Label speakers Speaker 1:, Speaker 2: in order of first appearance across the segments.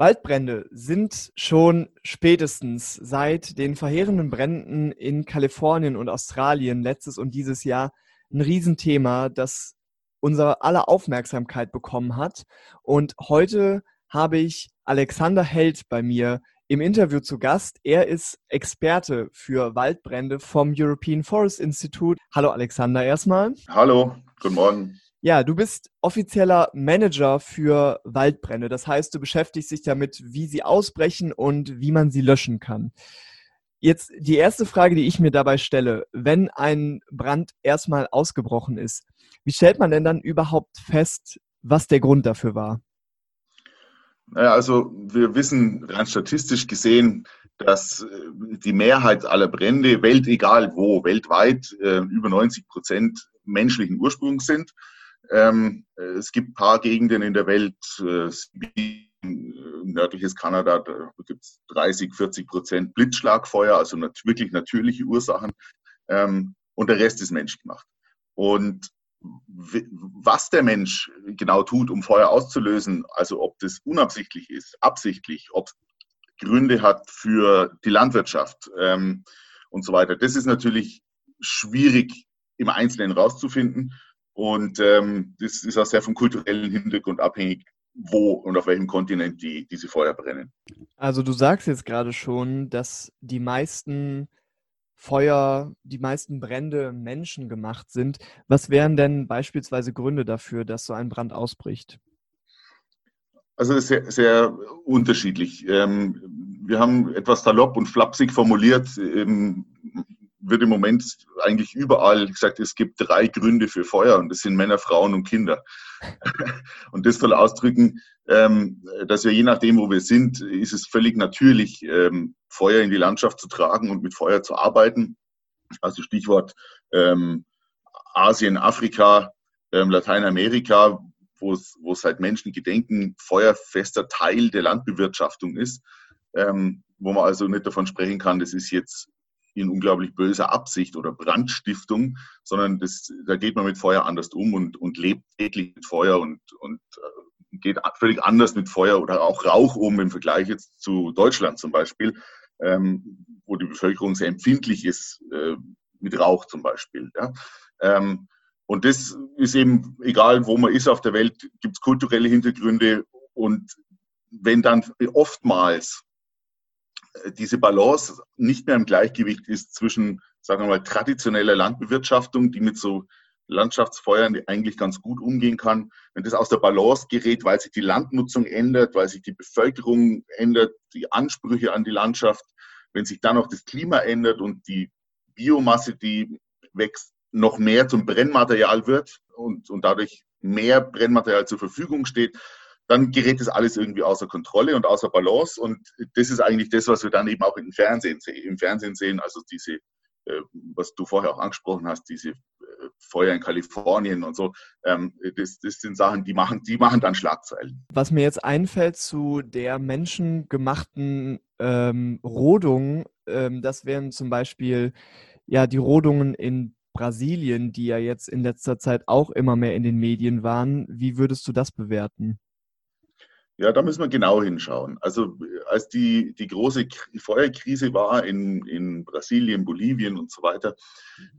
Speaker 1: Waldbrände sind schon spätestens seit den verheerenden Bränden in Kalifornien und Australien letztes und dieses Jahr ein Riesenthema, das unser aller Aufmerksamkeit bekommen hat. Und heute habe ich Alexander Held bei mir im Interview zu Gast. Er ist Experte für Waldbrände vom European Forest Institute. Hallo Alexander erstmal.
Speaker 2: Hallo, guten Morgen.
Speaker 1: Ja, du bist offizieller Manager für Waldbrände. Das heißt, du beschäftigst dich damit, wie sie ausbrechen und wie man sie löschen kann. Jetzt die erste Frage, die ich mir dabei stelle, wenn ein Brand erstmal ausgebrochen ist, wie stellt man denn dann überhaupt fest, was der Grund dafür war?
Speaker 2: Naja, also wir wissen rein statistisch gesehen, dass äh, die Mehrheit aller Brände, weltegal wo, weltweit, äh, über 90 Prozent menschlichen Ursprungs sind. Ähm, es gibt ein paar Gegenden in der Welt, äh, nördliches Kanada, da gibt es 30, 40 Prozent Blitzschlagfeuer, also nat wirklich natürliche Ursachen. Ähm, und der Rest ist menschgemacht. Und was der Mensch genau tut, um Feuer auszulösen, also ob das unabsichtlich ist, absichtlich, ob es Gründe hat für die Landwirtschaft ähm, und so weiter, das ist natürlich schwierig im Einzelnen rauszufinden. Und ähm, das ist auch sehr vom kulturellen Hintergrund abhängig, wo und auf welchem Kontinent die, diese Feuer brennen.
Speaker 1: Also du sagst jetzt gerade schon, dass die meisten Feuer, die meisten Brände menschengemacht sind. Was wären denn beispielsweise Gründe dafür, dass so ein Brand ausbricht?
Speaker 2: Also das ist sehr, sehr unterschiedlich. Ähm, wir haben etwas salopp und flapsig formuliert, ähm, wird im Moment eigentlich überall gesagt, es gibt drei Gründe für Feuer und das sind Männer, Frauen und Kinder. und das soll ausdrücken, ähm, dass wir je nachdem, wo wir sind, ist es völlig natürlich, ähm, Feuer in die Landschaft zu tragen und mit Feuer zu arbeiten. Also Stichwort ähm, Asien, Afrika, Lateinamerika, wo es, wo es seit Menschengedenken feuerfester Teil der Landbewirtschaftung ist, wo man also nicht davon sprechen kann, das ist jetzt in unglaublich böser Absicht oder Brandstiftung, sondern das, da geht man mit Feuer anders um und, und lebt täglich mit Feuer und, und äh, geht völlig anders mit Feuer oder auch Rauch um im Vergleich jetzt zu Deutschland zum Beispiel, ähm, wo die Bevölkerung sehr empfindlich ist äh, mit Rauch zum Beispiel. Ja. Ähm, und das ist eben, egal wo man ist auf der Welt, gibt es kulturelle Hintergründe und wenn dann oftmals diese Balance nicht mehr im Gleichgewicht ist zwischen, sagen wir mal, traditioneller Landbewirtschaftung, die mit so Landschaftsfeuern eigentlich ganz gut umgehen kann. Wenn das aus der Balance gerät, weil sich die Landnutzung ändert, weil sich die Bevölkerung ändert, die Ansprüche an die Landschaft, wenn sich dann auch das Klima ändert und die Biomasse, die wächst, noch mehr zum Brennmaterial wird und, und dadurch mehr Brennmaterial zur Verfügung steht, dann gerät das alles irgendwie außer Kontrolle und außer Balance. Und das ist eigentlich das, was wir dann eben auch im Fernsehen, im Fernsehen sehen. Also diese, äh, was du vorher auch angesprochen hast, diese äh, Feuer in Kalifornien und so. Ähm, das, das sind Sachen, die machen, die machen dann Schlagzeilen.
Speaker 1: Was mir jetzt einfällt zu der menschengemachten ähm, Rodung, ähm, das wären zum Beispiel ja die Rodungen in Brasilien, die ja jetzt in letzter Zeit auch immer mehr in den Medien waren. Wie würdest du das bewerten?
Speaker 2: Ja, da müssen wir genau hinschauen. Also als die, die große Feuerkrise war in, in Brasilien, Bolivien und so weiter,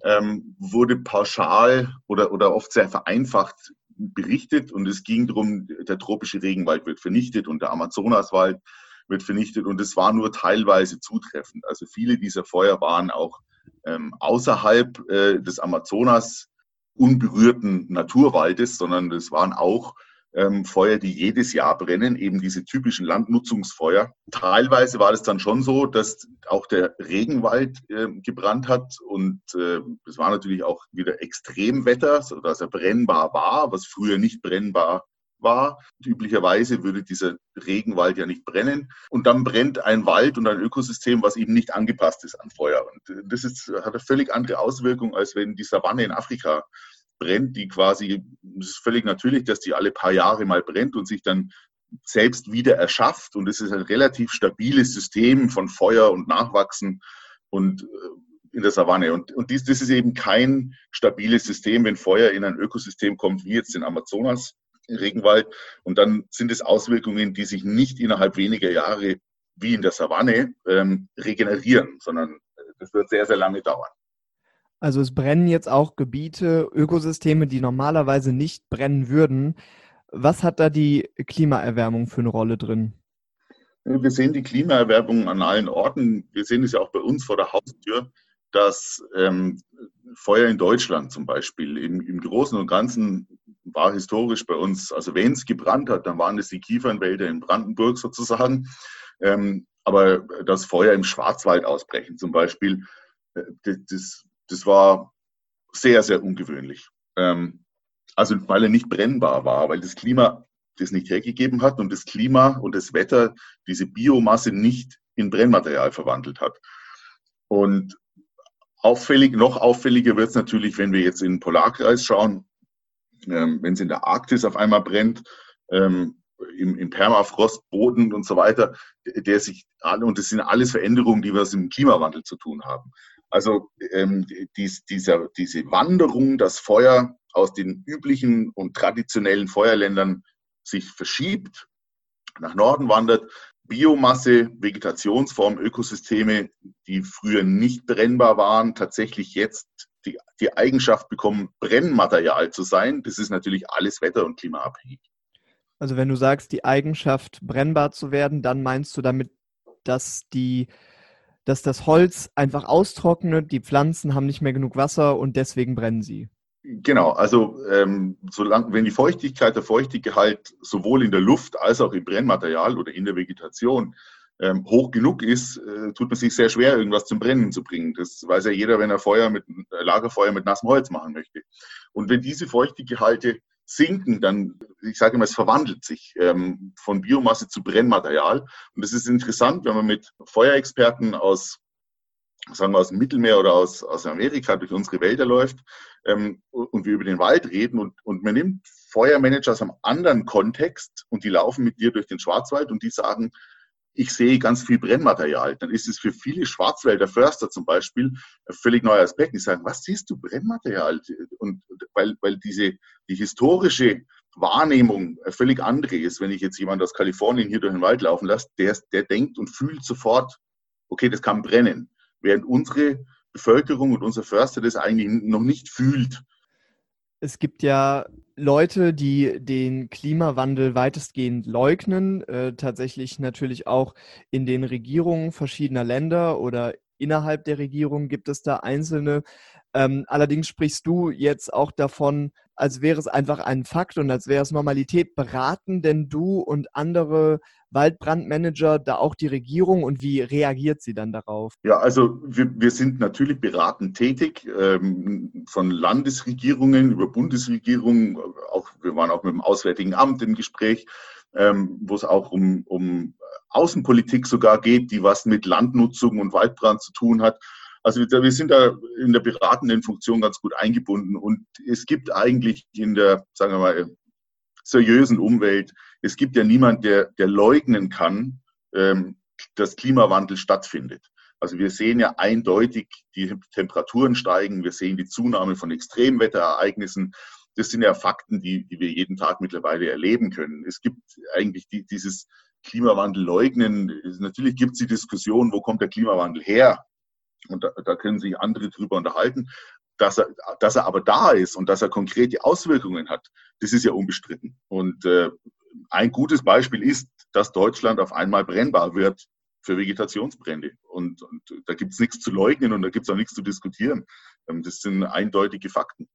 Speaker 2: ähm, wurde pauschal oder, oder oft sehr vereinfacht berichtet und es ging darum, der tropische Regenwald wird vernichtet und der Amazonaswald wird vernichtet und es war nur teilweise zutreffend. Also viele dieser Feuer waren auch ähm, außerhalb äh, des Amazonas unberührten Naturwaldes, sondern es waren auch ähm, Feuer, die jedes Jahr brennen, eben diese typischen Landnutzungsfeuer. Teilweise war es dann schon so, dass auch der Regenwald äh, gebrannt hat und äh, es war natürlich auch wieder Extremwetter, sodass er brennbar war, was früher nicht brennbar war. Üblicherweise würde dieser Regenwald ja nicht brennen. Und dann brennt ein Wald und ein Ökosystem, was eben nicht angepasst ist an Feuer. Und äh, das ist, hat eine völlig andere Auswirkung, als wenn die Savanne in Afrika brennt, die quasi, es ist völlig natürlich, dass die alle paar Jahre mal brennt und sich dann selbst wieder erschafft. Und es ist ein relativ stabiles System von Feuer und Nachwachsen und äh, in der Savanne. Und, und dies, das ist eben kein stabiles System, wenn Feuer in ein Ökosystem kommt, wie jetzt in Amazonas, Regenwald. Und dann sind es Auswirkungen, die sich nicht innerhalb weniger Jahre wie in der Savanne ähm, regenerieren, sondern das wird sehr, sehr lange dauern.
Speaker 1: Also es brennen jetzt auch Gebiete, Ökosysteme, die normalerweise nicht brennen würden. Was hat da die Klimaerwärmung für eine Rolle drin?
Speaker 2: Wir sehen die Klimaerwärmung an allen Orten. Wir sehen es ja auch bei uns vor der Haustür, dass ähm, Feuer in Deutschland zum Beispiel im, im Großen und Ganzen war historisch bei uns, also wenn es gebrannt hat, dann waren es die Kiefernwälder in Brandenburg sozusagen. Ähm, aber das Feuer im Schwarzwald ausbrechen zum Beispiel, äh, das, das war sehr, sehr ungewöhnlich. Ähm, also weil er nicht brennbar war, weil das Klima das nicht hergegeben hat und das Klima und das Wetter diese Biomasse nicht in Brennmaterial verwandelt hat. Und auffällig, noch auffälliger wird es natürlich, wenn wir jetzt in den Polarkreis schauen, ähm, wenn es in der Arktis auf einmal brennt, ähm, im, im Permafrostboden und so weiter, der sich und das sind alles Veränderungen, die was im Klimawandel zu tun haben. Also ähm, dies, dieser, diese Wanderung, das Feuer aus den üblichen und traditionellen Feuerländern sich verschiebt, nach Norden wandert, Biomasse, Vegetationsform, Ökosysteme, die früher nicht brennbar waren, tatsächlich jetzt die, die Eigenschaft bekommen, Brennmaterial zu sein. Das ist natürlich alles wetter- und klimaabhängig.
Speaker 1: Also wenn du sagst, die Eigenschaft brennbar zu werden, dann meinst du damit, dass die dass das Holz einfach austrocknet, die Pflanzen haben nicht mehr genug Wasser und deswegen brennen sie.
Speaker 2: Genau, also ähm, solange, wenn die Feuchtigkeit, der Feuchtigkeit sowohl in der Luft als auch im Brennmaterial oder in der Vegetation ähm, hoch genug ist, äh, tut man sich sehr schwer, irgendwas zum Brennen zu bringen. Das weiß ja jeder, wenn er Feuer mit äh, Lagerfeuer mit nassem Holz machen möchte. Und wenn diese Feuchtigkeitsgehalte sinken, dann, ich sage immer, es verwandelt sich ähm, von Biomasse zu Brennmaterial. Und das ist interessant, wenn man mit Feuerexperten aus sagen wir aus dem Mittelmeer oder aus, aus Amerika durch unsere Wälder läuft ähm, und wir über den Wald reden und, und man nimmt Feuermanager aus einem anderen Kontext und die laufen mit dir durch den Schwarzwald und die sagen, ich sehe ganz viel Brennmaterial. Dann ist es für viele Schwarzwälder Förster zum Beispiel ein völlig neuer Aspekt. Die sagen, was siehst du, Brennmaterial? Und weil, weil diese, die historische Wahrnehmung völlig andere ist, wenn ich jetzt jemand aus Kalifornien hier durch den Wald laufen lasse, der, der denkt und fühlt sofort, okay, das kann brennen während unsere Bevölkerung und unser Förster das eigentlich noch nicht fühlt.
Speaker 1: Es gibt ja Leute, die den Klimawandel weitestgehend leugnen, äh, tatsächlich natürlich auch in den Regierungen verschiedener Länder oder innerhalb der Regierung gibt es da einzelne. Ähm, allerdings sprichst du jetzt auch davon, als wäre es einfach ein Fakt und als wäre es Normalität. Beraten denn du und andere Waldbrandmanager da auch die Regierung und wie reagiert sie dann darauf?
Speaker 2: Ja, also wir, wir sind natürlich beratend tätig, ähm, von Landesregierungen über Bundesregierungen, auch, wir waren auch mit dem Auswärtigen Amt im Gespräch, ähm, wo es auch um, um Außenpolitik sogar geht, die was mit Landnutzung und Waldbrand zu tun hat. Also wir sind da in der beratenden Funktion ganz gut eingebunden und es gibt eigentlich in der, sagen wir mal, seriösen Umwelt, es gibt ja niemand, der, der leugnen kann, ähm, dass Klimawandel stattfindet. Also wir sehen ja eindeutig, die Temperaturen steigen, wir sehen die Zunahme von Extremwetterereignissen. Das sind ja Fakten, die, die wir jeden Tag mittlerweile erleben können. Es gibt eigentlich die, dieses Klimawandel leugnen. Natürlich gibt es die Diskussion, wo kommt der Klimawandel her? Und da, da können sich andere drüber unterhalten. Dass er, dass er aber da ist und dass er konkrete Auswirkungen hat, das ist ja unbestritten. Und äh, ein gutes Beispiel ist, dass Deutschland auf einmal brennbar wird für Vegetationsbrände. Und, und da gibt es nichts zu leugnen und da gibt es auch nichts zu diskutieren. Ähm, das sind eindeutige Fakten.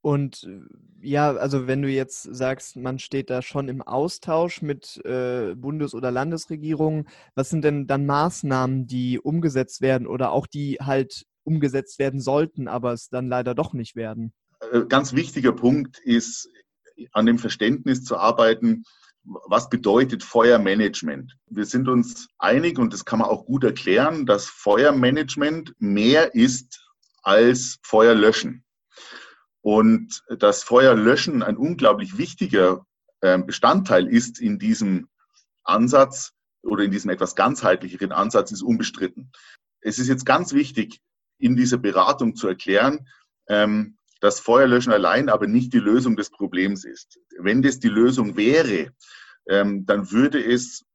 Speaker 1: Und äh, ja, also wenn du jetzt sagst, man steht da schon im Austausch mit äh, Bundes- oder Landesregierungen, was sind denn dann Maßnahmen, die umgesetzt werden oder auch die halt umgesetzt werden sollten, aber es dann leider doch nicht werden?
Speaker 2: Äh, ganz wichtiger Punkt ist, an dem Verständnis zu arbeiten, was bedeutet Feuermanagement? Wir sind uns einig und das kann man auch gut erklären, dass Feuermanagement mehr ist als Feuerlöschen. Und das Feuerlöschen ein unglaublich wichtiger ähm, Bestandteil ist in diesem Ansatz oder in diesem etwas ganzheitlicheren Ansatz, ist unbestritten. Es ist jetzt ganz wichtig, in dieser Beratung zu erklären, ähm, dass Feuerlöschen allein aber nicht die Lösung des Problems ist. Wenn das die Lösung wäre, ähm, dann würde es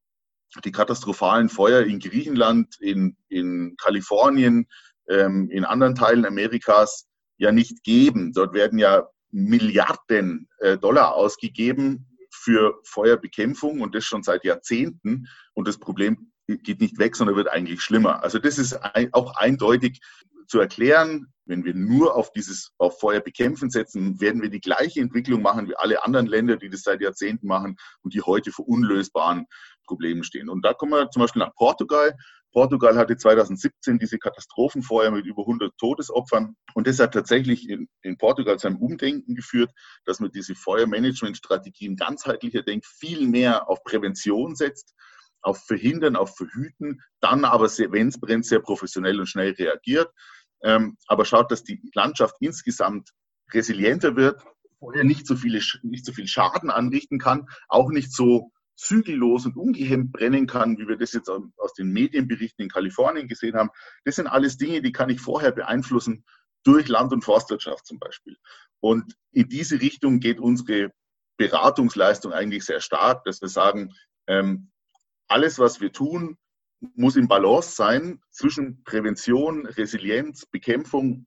Speaker 2: die katastrophalen Feuer in Griechenland, in, in Kalifornien, in anderen Teilen Amerikas ja nicht geben. Dort werden ja Milliarden äh, Dollar ausgegeben für Feuerbekämpfung und das schon seit Jahrzehnten. Und das Problem geht nicht weg, sondern wird eigentlich schlimmer. Also das ist auch eindeutig zu erklären. Wenn wir nur auf dieses auf Feuerbekämpfen setzen, werden wir die gleiche Entwicklung machen wie alle anderen Länder, die das seit Jahrzehnten machen und die heute vor unlösbaren Problemen stehen. Und da kommen wir zum Beispiel nach Portugal. Portugal hatte 2017 diese Katastrophenfeuer mit über 100 Todesopfern. Und das hat tatsächlich in, in Portugal zu einem Umdenken geführt, dass man diese Feuermanagementstrategien ganzheitlicher denkt, viel mehr auf Prävention setzt, auf Verhindern, auf Verhüten, dann aber, wenn es brennt, sehr professionell und schnell reagiert. Ähm, aber schaut, dass die Landschaft insgesamt resilienter wird, Feuer nicht so, viele, nicht so viel Schaden anrichten kann, auch nicht so zügellos und ungehemmt brennen kann, wie wir das jetzt aus den Medienberichten in Kalifornien gesehen haben. Das sind alles Dinge, die kann ich vorher beeinflussen durch Land- und Forstwirtschaft zum Beispiel. Und in diese Richtung geht unsere Beratungsleistung eigentlich sehr stark, dass wir sagen, ähm, alles, was wir tun, muss im Balance sein zwischen Prävention, Resilienz, Bekämpfung,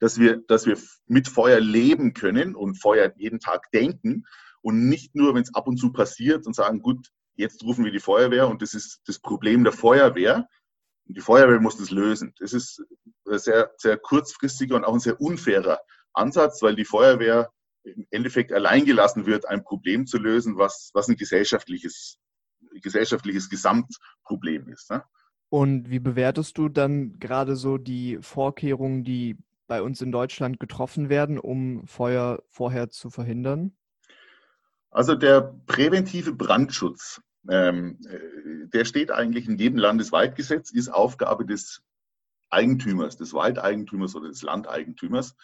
Speaker 2: dass wir, dass wir mit Feuer leben können und Feuer jeden Tag denken und nicht nur, wenn es ab und zu passiert und sagen, gut, jetzt rufen wir die Feuerwehr und das ist das Problem der Feuerwehr. Und die Feuerwehr muss das lösen. Das ist ein sehr, sehr kurzfristiger und auch ein sehr unfairer Ansatz, weil die Feuerwehr im Endeffekt allein gelassen wird, ein Problem zu lösen, was, was ein gesellschaftliches, gesellschaftliches Gesamtproblem ist. Ne?
Speaker 1: Und wie bewertest du dann gerade so die Vorkehrungen, die bei uns in Deutschland getroffen werden, um Feuer vorher zu verhindern?
Speaker 2: Also der präventive Brandschutz, ähm, äh, der steht eigentlich in jedem Landeswaldgesetz, ist Aufgabe des Eigentümers, des Waldeigentümers oder des Landeigentümers.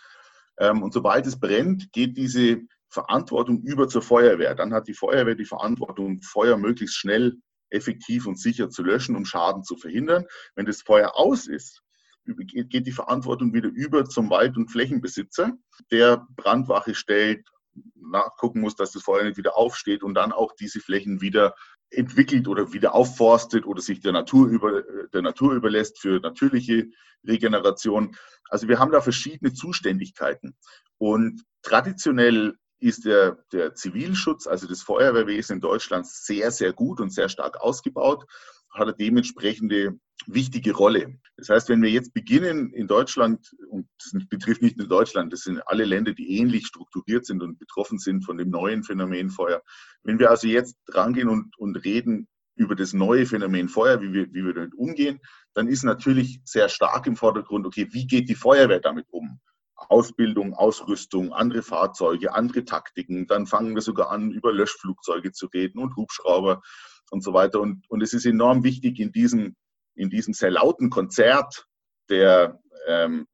Speaker 2: Ähm, und sobald es brennt, geht diese Verantwortung über zur Feuerwehr. Dann hat die Feuerwehr die Verantwortung, Feuer möglichst schnell, effektiv und sicher zu löschen, um Schaden zu verhindern. Wenn das Feuer aus ist, geht die Verantwortung wieder über zum Wald- und Flächenbesitzer, der Brandwache stellt, nachgucken muss, dass das Feuer nicht wieder aufsteht und dann auch diese Flächen wieder entwickelt oder wieder aufforstet oder sich der Natur, über, der Natur überlässt für natürliche Regeneration. Also wir haben da verschiedene Zuständigkeiten. Und traditionell ist der, der Zivilschutz, also das Feuerwehrwesen in Deutschland sehr, sehr gut und sehr stark ausgebaut hat er dementsprechende wichtige Rolle. Das heißt, wenn wir jetzt beginnen in Deutschland, und das betrifft nicht nur Deutschland, das sind alle Länder, die ähnlich strukturiert sind und betroffen sind von dem neuen Phänomen Feuer. Wenn wir also jetzt rangehen und, und reden über das neue Phänomen Feuer, wie wir, wie wir damit umgehen, dann ist natürlich sehr stark im Vordergrund, okay, wie geht die Feuerwehr damit um? Ausbildung, Ausrüstung, andere Fahrzeuge, andere Taktiken. Dann fangen wir sogar an, über Löschflugzeuge zu reden und Hubschrauber und so weiter. Und, und es ist enorm wichtig in diesem, in diesem sehr lauten Konzert der ähm,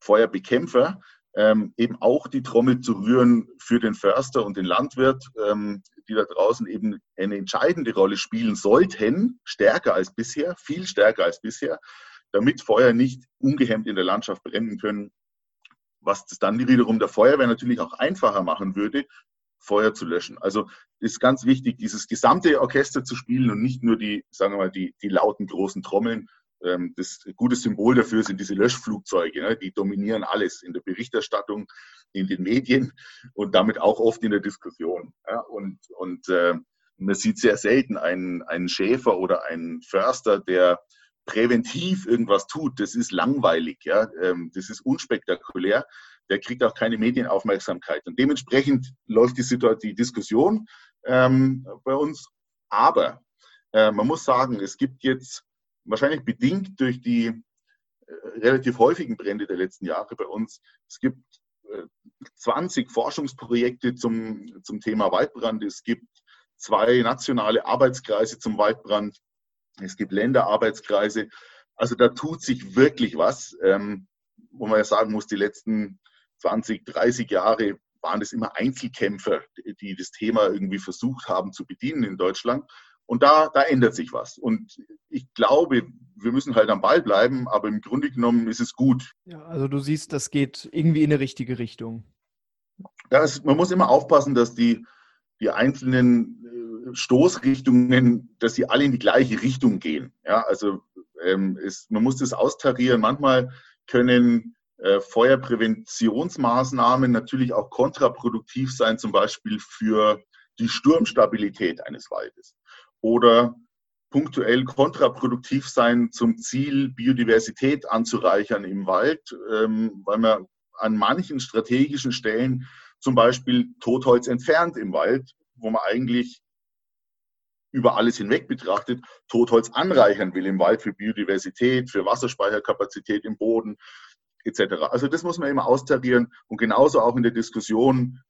Speaker 2: Feuerbekämpfer ähm, eben auch die Trommel zu rühren für den Förster und den Landwirt, ähm, die da draußen eben eine entscheidende Rolle spielen sollten, stärker als bisher, viel stärker als bisher, damit Feuer nicht ungehemmt in der Landschaft brennen können, was das dann wiederum der Feuerwehr natürlich auch einfacher machen würde, Feuer zu löschen. Also ist ganz wichtig, dieses gesamte Orchester zu spielen und nicht nur die, sagen wir mal, die, die lauten großen Trommeln. Ähm, das gute Symbol dafür sind diese Löschflugzeuge. Ne? Die dominieren alles in der Berichterstattung, in den Medien und damit auch oft in der Diskussion. Und, und äh, man sieht sehr selten einen, einen Schäfer oder einen Förster, der präventiv irgendwas tut. Das ist langweilig? Ähm, das ist unspektakulär der kriegt auch keine Medienaufmerksamkeit. Und dementsprechend läuft die, die Diskussion ähm, bei uns. Aber äh, man muss sagen, es gibt jetzt wahrscheinlich bedingt durch die äh, relativ häufigen Brände der letzten Jahre bei uns, es gibt äh, 20 Forschungsprojekte zum, zum Thema Waldbrand. Es gibt zwei nationale Arbeitskreise zum Waldbrand. Es gibt Länderarbeitskreise. Also da tut sich wirklich was, ähm, wo man ja sagen muss, die letzten 20, 30 Jahre waren das immer Einzelkämpfer, die das Thema irgendwie versucht haben zu bedienen in Deutschland. Und da, da ändert sich was. Und ich glaube, wir müssen halt am Ball bleiben, aber im Grunde genommen ist es gut.
Speaker 1: Ja, also du siehst, das geht irgendwie in eine richtige Richtung.
Speaker 2: Das, man muss immer aufpassen, dass die, die einzelnen äh, Stoßrichtungen, dass sie alle in die gleiche Richtung gehen. Ja, also ähm, ist, man muss das austarieren. Manchmal können Feuerpräventionsmaßnahmen natürlich auch kontraproduktiv sein, zum Beispiel für die Sturmstabilität eines Waldes. Oder punktuell kontraproduktiv sein zum Ziel, Biodiversität anzureichern im Wald, ähm, weil man an manchen strategischen Stellen zum Beispiel Totholz entfernt im Wald, wo man eigentlich über alles hinweg betrachtet, Totholz anreichern will im Wald für Biodiversität, für Wasserspeicherkapazität im Boden etc. Also das muss man immer austarieren und genauso auch in der Diskussion,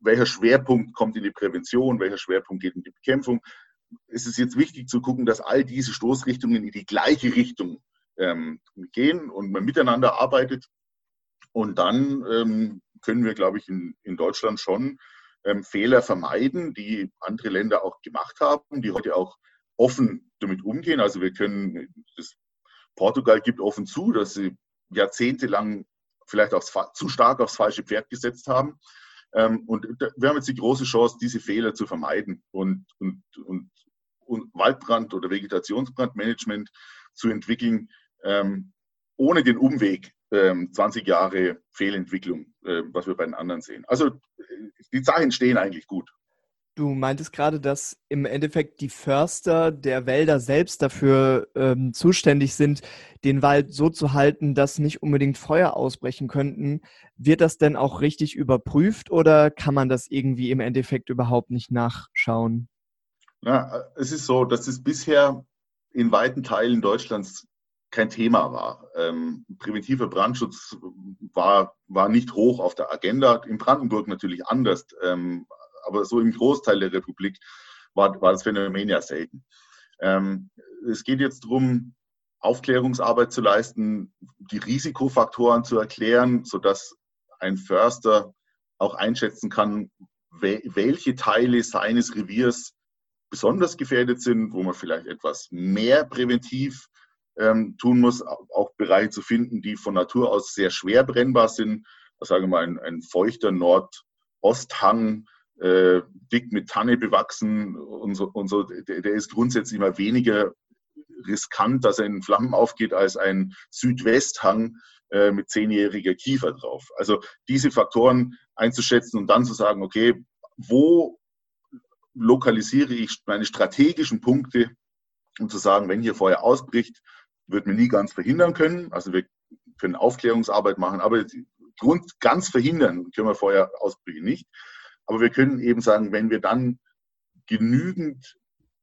Speaker 2: welcher Schwerpunkt kommt in die Prävention, welcher Schwerpunkt geht in die Bekämpfung. Es ist jetzt wichtig zu gucken, dass all diese Stoßrichtungen in die gleiche Richtung ähm, gehen und man miteinander arbeitet. Und dann ähm, können wir, glaube ich, in, in Deutschland schon ähm, Fehler vermeiden, die andere Länder auch gemacht haben, die heute auch offen damit umgehen. Also wir können, das Portugal gibt offen zu, dass sie jahrzehntelang vielleicht aufs, zu stark aufs falsche Pferd gesetzt haben. Ähm, und wir haben jetzt die große Chance, diese Fehler zu vermeiden und, und, und, und Waldbrand- oder Vegetationsbrandmanagement zu entwickeln, ähm, ohne den Umweg 20 ähm, Jahre Fehlentwicklung, äh, was wir bei den anderen sehen. Also die Zeichen stehen eigentlich gut.
Speaker 1: Du meintest gerade, dass im Endeffekt die Förster der Wälder selbst dafür ähm, zuständig sind, den Wald so zu halten, dass nicht unbedingt Feuer ausbrechen könnten. Wird das denn auch richtig überprüft oder kann man das irgendwie im Endeffekt überhaupt nicht nachschauen?
Speaker 2: Ja, es ist so, dass es bisher in weiten Teilen Deutschlands kein Thema war. Ähm, präventiver Brandschutz war, war nicht hoch auf der Agenda. In Brandenburg natürlich anders, ähm, aber so im Großteil der Republik war, war das Phänomen ja selten. Ähm, es geht jetzt darum, Aufklärungsarbeit zu leisten, die Risikofaktoren zu erklären, sodass ein Förster auch einschätzen kann, welche Teile seines Reviers besonders gefährdet sind, wo man vielleicht etwas mehr präventiv ähm, tun muss, auch Bereiche zu finden, die von Natur aus sehr schwer brennbar sind. Sagen wir mal, ein, ein feuchter Nordosthang, äh, dick mit Tanne bewachsen und so, und so der, der, ist grundsätzlich mal weniger riskant, dass er in Flammen aufgeht, als ein Südwesthang äh, mit zehnjähriger Kiefer drauf. Also diese Faktoren einzuschätzen und dann zu sagen, okay, wo lokalisiere ich meine strategischen Punkte, um zu sagen, wenn hier Feuer ausbricht, wird man nie ganz verhindern können. Also wir können Aufklärungsarbeit machen, aber Grund, ganz verhindern können wir Feuerausbrüche nicht. Aber wir können eben sagen, wenn wir dann genügend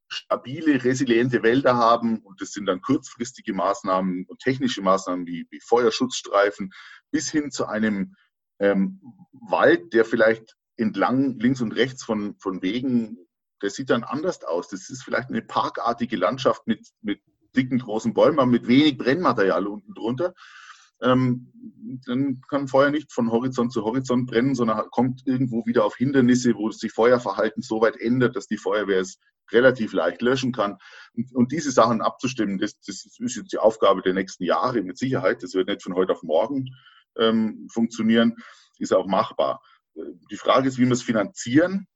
Speaker 2: stabile, resiliente Wälder haben, und das sind dann kurzfristige Maßnahmen und technische Maßnahmen wie, wie Feuerschutzstreifen, bis hin zu einem ähm, Wald, der vielleicht entlang links und rechts von, von Wegen, der sieht dann anders aus. Das ist vielleicht eine parkartige Landschaft mit, mit dicken, großen Bäumen, aber mit wenig Brennmaterial unten drunter. Ähm, dann kann Feuer nicht von Horizont zu Horizont brennen, sondern kommt irgendwo wieder auf Hindernisse, wo sich Feuerverhalten so weit ändert, dass die Feuerwehr es relativ leicht löschen kann. Und, diese Sachen abzustimmen, das, das, ist jetzt die Aufgabe der nächsten Jahre mit Sicherheit. Das wird nicht von heute auf morgen ähm, funktionieren, ist auch machbar. Die Frage ist, wie wir es finanzieren.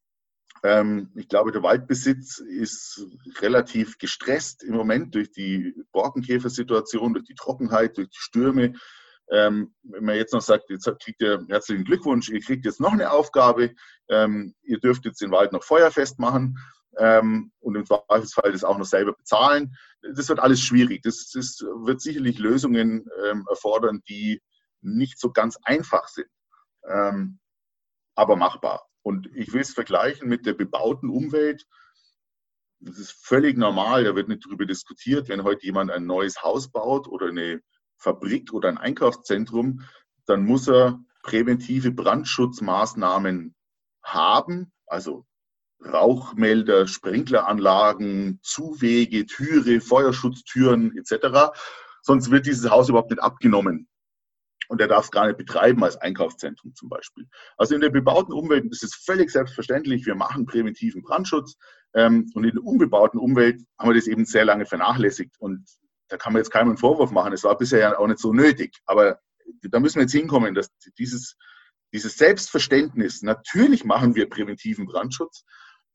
Speaker 2: Ähm, ich glaube, der Waldbesitz ist relativ gestresst im Moment durch die Borkenkäfersituation, durch die Trockenheit, durch die Stürme. Ähm, wenn man jetzt noch sagt, jetzt kriegt ihr herzlichen Glückwunsch, ihr kriegt jetzt noch eine Aufgabe, ähm, ihr dürft jetzt den Wald noch feuerfest machen und im Zweifelsfall das auch noch selber bezahlen. Das wird alles schwierig. Das, das wird sicherlich Lösungen erfordern, die nicht so ganz einfach sind, aber machbar. Und ich will es vergleichen mit der bebauten Umwelt. Das ist völlig normal, da wird nicht darüber diskutiert, wenn heute jemand ein neues Haus baut oder eine Fabrik oder ein Einkaufszentrum, dann muss er präventive Brandschutzmaßnahmen haben, also Rauchmelder, Sprinkleranlagen, Zuwege, Türe, Feuerschutztüren etc. Sonst wird dieses Haus überhaupt nicht abgenommen und er darf es gar nicht betreiben als Einkaufszentrum zum Beispiel. Also in der bebauten Umwelt ist es völlig selbstverständlich, wir machen präventiven Brandschutz. Ähm, und in der unbebauten Umwelt haben wir das eben sehr lange vernachlässigt. Und da kann man jetzt keinen Vorwurf machen. Es war bisher ja auch nicht so nötig. Aber da müssen wir jetzt hinkommen, dass dieses, dieses Selbstverständnis, natürlich machen wir präventiven Brandschutz,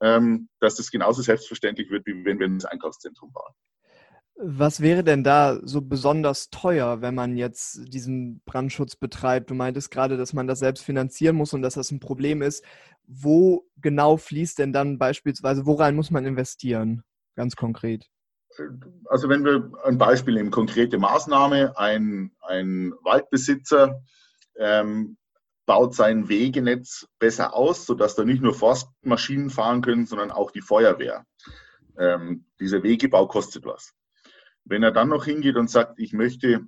Speaker 2: ähm, dass das genauso selbstverständlich wird, wie wenn wir ins Einkaufszentrum bauen.
Speaker 1: Was wäre denn da so besonders teuer, wenn man jetzt diesen Brandschutz betreibt? Du meintest gerade, dass man das selbst finanzieren muss und dass das ein Problem ist. Wo genau fließt denn dann beispielsweise, worein muss man investieren, ganz konkret?
Speaker 2: Also wenn wir ein Beispiel nehmen, konkrete Maßnahme, ein, ein Waldbesitzer ähm, baut sein Wegenetz besser aus, sodass da nicht nur Forstmaschinen fahren können, sondern auch die Feuerwehr. Ähm, dieser Wegebau kostet was. Wenn er dann noch hingeht und sagt, ich möchte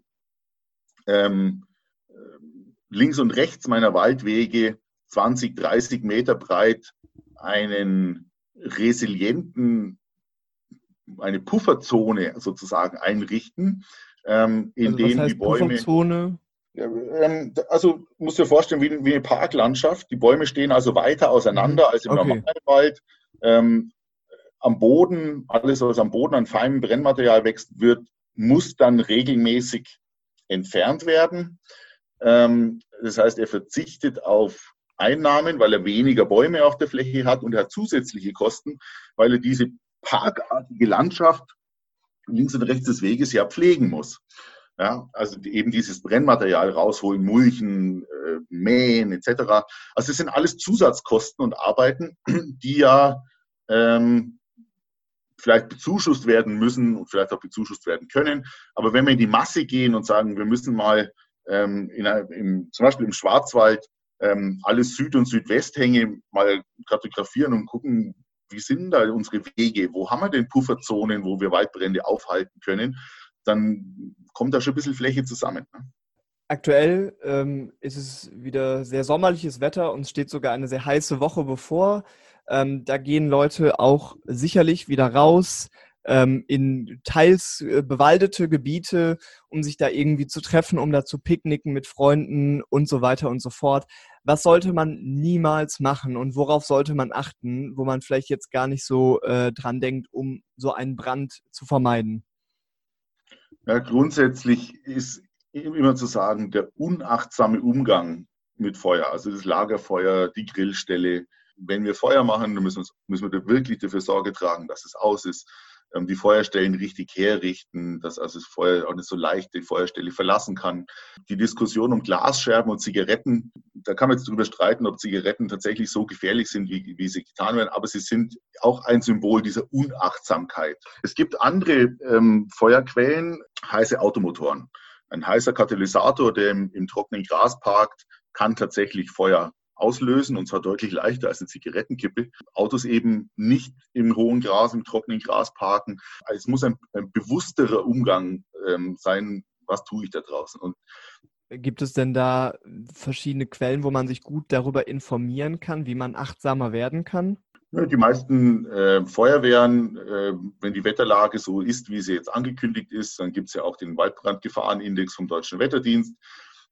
Speaker 2: ähm, links und rechts meiner Waldwege 20, 30 Meter breit einen resilienten, eine Pufferzone sozusagen einrichten, ähm, in also denen die Bäume.
Speaker 1: Pufferzone?
Speaker 2: Ähm, also musst du dir vorstellen, wie, wie, eine Parklandschaft. Die Bäume stehen also weiter auseinander mhm. als im okay. normalen Wald. Ähm, am Boden, alles, was am Boden an feinem Brennmaterial wächst, wird, muss dann regelmäßig entfernt werden. Ähm, das heißt, er verzichtet auf Einnahmen, weil er weniger Bäume auf der Fläche hat und er hat zusätzliche Kosten, weil er diese parkartige Landschaft links und rechts des Weges ja pflegen muss. Ja, also eben dieses Brennmaterial rausholen, mulchen, äh, mähen etc. Also es sind alles Zusatzkosten und Arbeiten, die ja ähm, vielleicht bezuschusst werden müssen und vielleicht auch bezuschusst werden können. Aber wenn wir in die Masse gehen und sagen, wir müssen mal ähm, in, im, zum Beispiel im Schwarzwald ähm, alle Süd- und Südwesthänge mal kartografieren und gucken, wie sind da unsere Wege, wo haben wir denn Pufferzonen, wo wir Waldbrände aufhalten können, dann kommt da schon ein bisschen Fläche zusammen. Ne?
Speaker 1: Aktuell ähm, ist es wieder sehr sommerliches Wetter und steht sogar eine sehr heiße Woche bevor. Ähm, da gehen Leute auch sicherlich wieder raus ähm, in teils äh, bewaldete Gebiete, um sich da irgendwie zu treffen, um da zu picknicken mit Freunden und so weiter und so fort. Was sollte man niemals machen und worauf sollte man achten, wo man vielleicht jetzt gar nicht so äh, dran denkt, um so einen Brand zu vermeiden?
Speaker 2: Ja, grundsätzlich ist immer zu sagen, der unachtsame Umgang mit Feuer, also das Lagerfeuer, die Grillstelle, wenn wir Feuer machen, dann müssen, müssen wir wirklich dafür Sorge tragen, dass es aus ist. Ähm, die Feuerstellen richtig herrichten, dass also das Feuer auch nicht so leicht die Feuerstelle verlassen kann. Die Diskussion um Glasscherben und Zigaretten, da kann man jetzt darüber streiten, ob Zigaretten tatsächlich so gefährlich sind, wie, wie sie getan werden, aber sie sind auch ein Symbol dieser Unachtsamkeit. Es gibt andere ähm, Feuerquellen, heiße Automotoren. Ein heißer Katalysator, der im, im trockenen Gras parkt, kann tatsächlich Feuer auslösen und zwar deutlich leichter als eine Zigarettenkippe. Autos eben nicht im hohen Gras, im trockenen Gras parken. Also es muss ein, ein bewussterer Umgang ähm, sein, was tue ich da draußen. Und
Speaker 1: Gibt es denn da verschiedene Quellen, wo man sich gut darüber informieren kann, wie man achtsamer werden kann?
Speaker 2: Die meisten äh, Feuerwehren, äh, wenn die Wetterlage so ist, wie sie jetzt angekündigt ist, dann gibt es ja auch den Waldbrandgefahrenindex vom Deutschen Wetterdienst.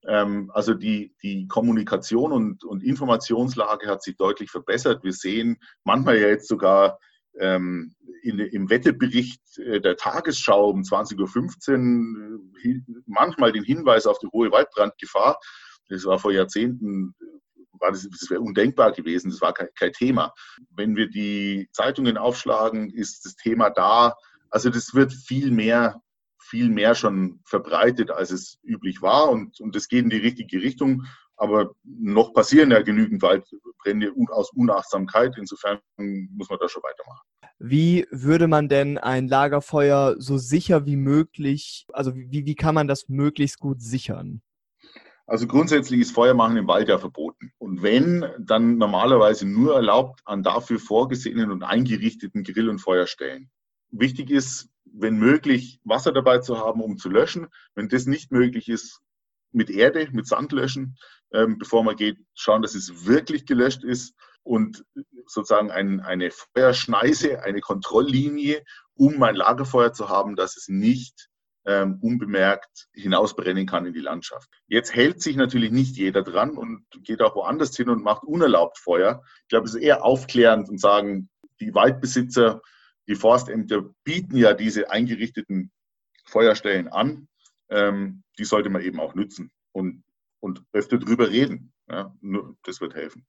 Speaker 2: Ähm, also die, die Kommunikation und, und Informationslage hat sich deutlich verbessert. Wir sehen manchmal ja jetzt sogar ähm, in, im Wettebericht äh, der Tagesschau um 20.15 Uhr äh, manchmal den Hinweis auf die hohe Waldbrandgefahr. Das war vor Jahrzehnten war das, das wäre undenkbar gewesen, das war kein, kein, Thema. Wenn wir die Zeitungen aufschlagen, ist das Thema da. Also das wird viel mehr viel mehr schon verbreitet, als es üblich war. Und, und das geht in die richtige Richtung. Aber noch passieren ja genügend Waldbrände aus Unachtsamkeit. Insofern muss man da schon weitermachen.
Speaker 1: Wie würde man denn ein Lagerfeuer so sicher wie möglich, also wie, wie kann man das möglichst gut sichern?
Speaker 2: Also grundsätzlich ist Feuermachen im Wald ja verboten. Und wenn, dann normalerweise nur erlaubt an dafür vorgesehenen und eingerichteten Grill- und Feuerstellen. Wichtig ist, wenn möglich, Wasser dabei zu haben, um zu löschen. Wenn das nicht möglich ist, mit Erde, mit Sand löschen, ähm, bevor man geht, schauen, dass es wirklich gelöscht ist und sozusagen ein, eine Feuerschneise, eine Kontrolllinie, um ein Lagerfeuer zu haben, dass es nicht ähm, unbemerkt hinausbrennen kann in die Landschaft. Jetzt hält sich natürlich nicht jeder dran und geht auch woanders hin und macht unerlaubt Feuer. Ich glaube, es ist eher aufklärend und sagen, die Waldbesitzer, die Forstämter bieten ja diese eingerichteten Feuerstellen an. Ähm, die sollte man eben auch nutzen und, und öfter drüber reden. Ja, das wird helfen.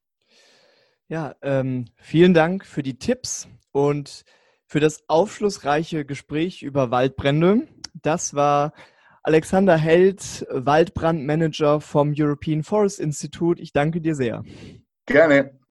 Speaker 1: Ja, ähm, vielen Dank für die Tipps und für das aufschlussreiche Gespräch über Waldbrände. Das war Alexander Held, Waldbrandmanager vom European Forest Institute. Ich danke dir sehr.
Speaker 2: Gerne.